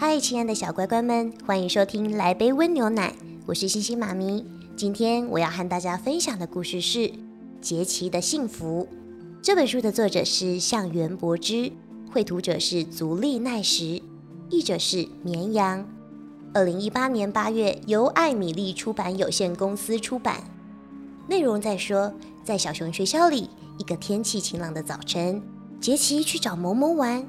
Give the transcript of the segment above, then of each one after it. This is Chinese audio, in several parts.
嗨，亲爱的小乖乖们，欢迎收听《来杯温牛奶》，我是星星妈咪。今天我要和大家分享的故事是《杰奇的幸福》。这本书的作者是向元博之，绘图者是足利奈实，译者是绵羊。二零一八年八月，由艾米丽出版有限公司出版。内容在说，在小熊学校里，一个天气晴朗的早晨，杰奇去找某某玩，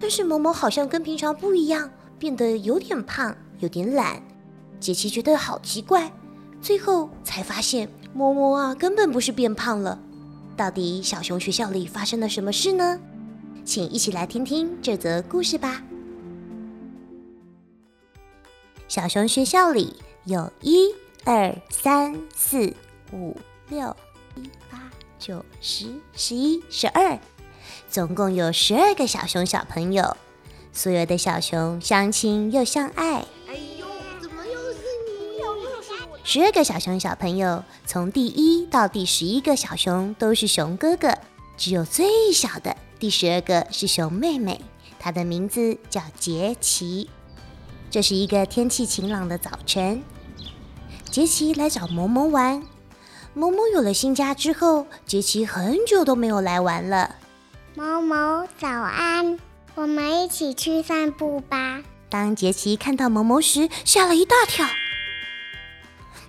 但是某某好像跟平常不一样。变得有点胖，有点懒，杰奇觉得好奇怪，最后才发现，摸摸啊，根本不是变胖了。到底小熊学校里发生了什么事呢？请一起来听听这则故事吧。小熊学校里有一二三四五六七八九十十一十二，总共有十二个小熊小朋友。所有的小熊相亲又相爱。哎呦，怎么又是你？又是我！十二个小熊小朋友，从第一到第十一个小熊都是熊哥哥，只有最小的第十二个是熊妹妹，她的名字叫杰奇。这是一个天气晴朗的早晨，杰奇来找萌萌玩。萌萌有了新家之后，杰奇很久都没有来玩了。萌萌，早安。我们一起去散步吧。当杰奇看到萌萌时，吓了一大跳，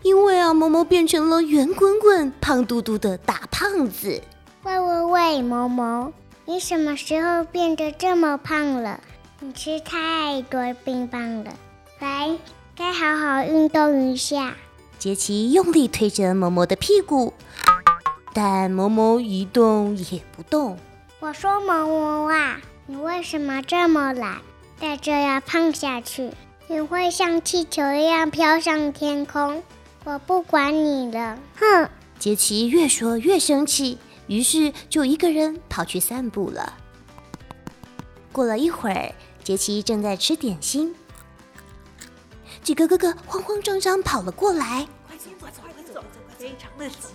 因为啊，萌萌变成了圆滚滚、胖嘟嘟的大胖子。喂喂喂，萌萌，你什么时候变得这么胖了？你吃太多冰棒了，来，该好好运动一下。杰奇用力推着萌萌的屁股，但萌萌一动也不动。我说萌萌啊。你为什么这么懒？再这样胖下去，你会像气球一样飘上天空。我不管你了，哼！杰奇越说越生气，于是就一个人跑去散步了。过了一会儿，杰奇正在吃点心，几个哥哥慌慌张张跑了过来，快走，快走，快走，非常的急。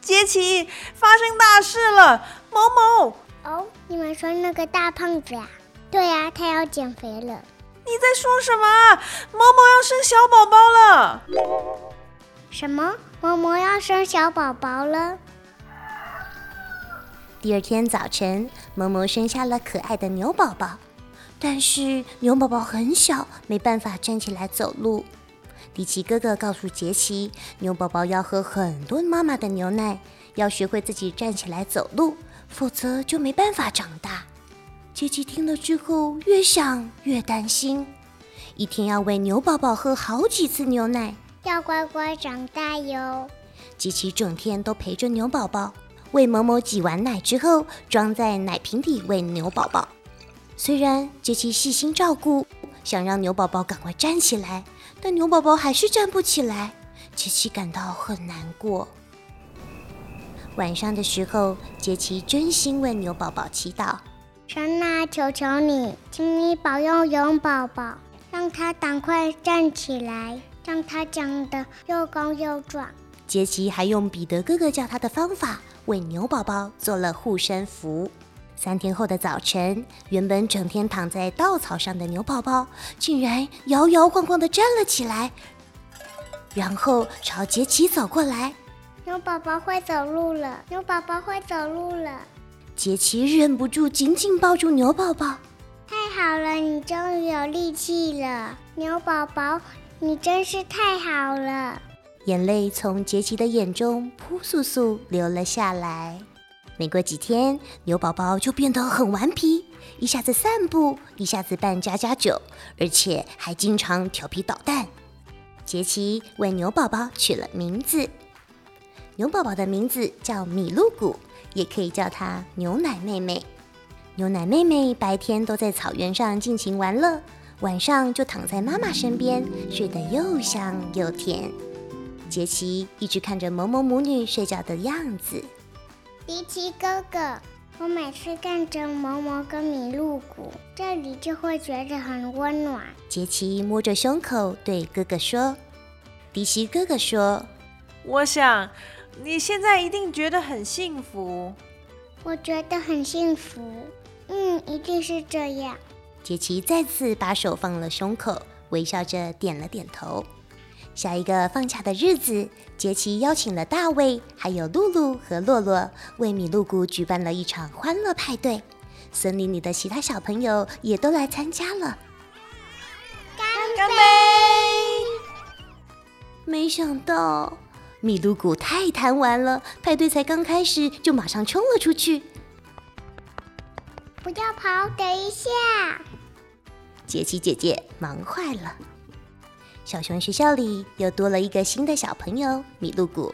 杰奇，发生大事了，某某。哦，你们说那个大胖子呀？对呀，他要减肥了。你在说什么？某某要生小宝宝了？什么？某某要生小宝宝了？第二天早晨，某某生下了可爱的牛宝宝，但是牛宝宝很小，没办法站起来走路。迪奇哥哥告诉杰奇，牛宝宝要喝很多妈妈的牛奶，要学会自己站起来走路。否则就没办法长大。杰奇听了之后，越想越担心，一天要喂牛宝宝喝好几次牛奶，要乖乖长大哟。杰奇整天都陪着牛宝宝，为某某挤完奶之后，装在奶瓶里喂牛宝宝。虽然杰奇细心照顾，想让牛宝宝赶快站起来，但牛宝宝还是站不起来。杰奇感到很难过。晚上的时候，杰奇真心为牛宝宝祈祷：“神啊，求求你，请你保佑牛宝宝，让他赶快站起来，让他长得又高又壮。”杰奇还用彼得哥哥教他的方法为牛宝宝做了护身符。三天后的早晨，原本整天躺在稻草上的牛宝宝，竟然摇摇晃晃地站了起来，然后朝杰奇走过来。牛宝宝会走路了，牛宝宝会走路了。杰奇忍不住紧紧抱住牛宝宝。太好了，你终于有力气了，牛宝宝，你真是太好了。眼泪从杰奇的眼中扑簌簌流了下来。没过几天，牛宝宝就变得很顽皮，一下子散步，一下子扮家家酒，而且还经常调皮捣蛋。杰奇为牛宝宝取了名字。牛宝宝的名字叫米露谷，也可以叫它牛奶妹妹。牛奶妹妹白天都在草原上尽情玩乐，晚上就躺在妈妈身边，睡得又香又甜。杰奇一直看着萌萌母女睡觉的样子。迪奇哥哥，我每次看着萌萌跟米露谷，这里就会觉得很温暖。杰奇摸着胸口对哥哥说：“迪奇哥哥说，我想你现在一定觉得很幸福。我觉得很幸福。嗯，一定是这样。”杰奇再次把手放了胸口，微笑着点了点头。下一个放假的日子，杰奇邀请了大卫、还有露露和洛洛，为米露谷举办了一场欢乐派对。森林里的其他小朋友也都来参加了。干杯！没想到米露谷太贪玩了，派对才刚开始就马上冲了出去。不要跑，等一下！杰奇姐姐忙坏了。小熊学校里又多了一个新的小朋友米露谷。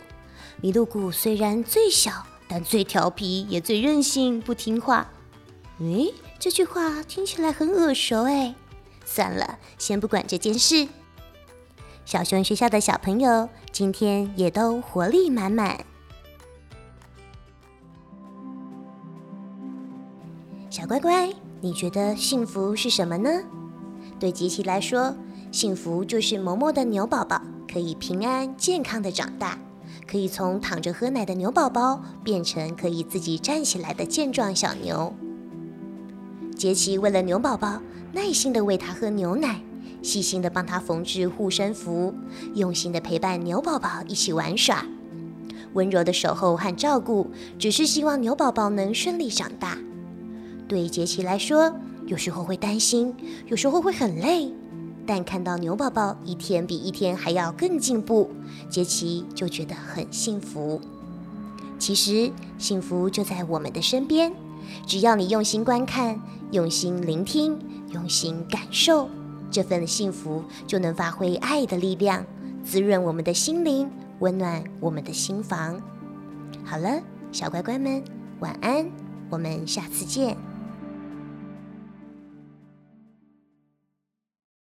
米露谷虽然最小，但最调皮，也最任性，不听话。诶，这句话听起来很耳熟哎。算了，先不管这件事。小熊学校的小朋友今天也都活力满满。小乖乖，你觉得幸福是什么呢？对杰奇来说。幸福就是萌萌的牛宝宝可以平安健康的长大，可以从躺着喝奶的牛宝宝变成可以自己站起来的健壮小牛。杰奇为了牛宝宝，耐心的喂他喝牛奶，细心的帮他缝制护身符，用心的陪伴牛宝宝一起玩耍，温柔的守候和照顾，只是希望牛宝宝能顺利长大。对杰奇来说，有时候会担心，有时候会很累。但看到牛宝宝一天比一天还要更进步，杰奇就觉得很幸福。其实幸福就在我们的身边，只要你用心观看、用心聆听、用心感受，这份幸福就能发挥爱的力量，滋润我们的心灵，温暖我们的心房。好了，小乖乖们，晚安，我们下次见。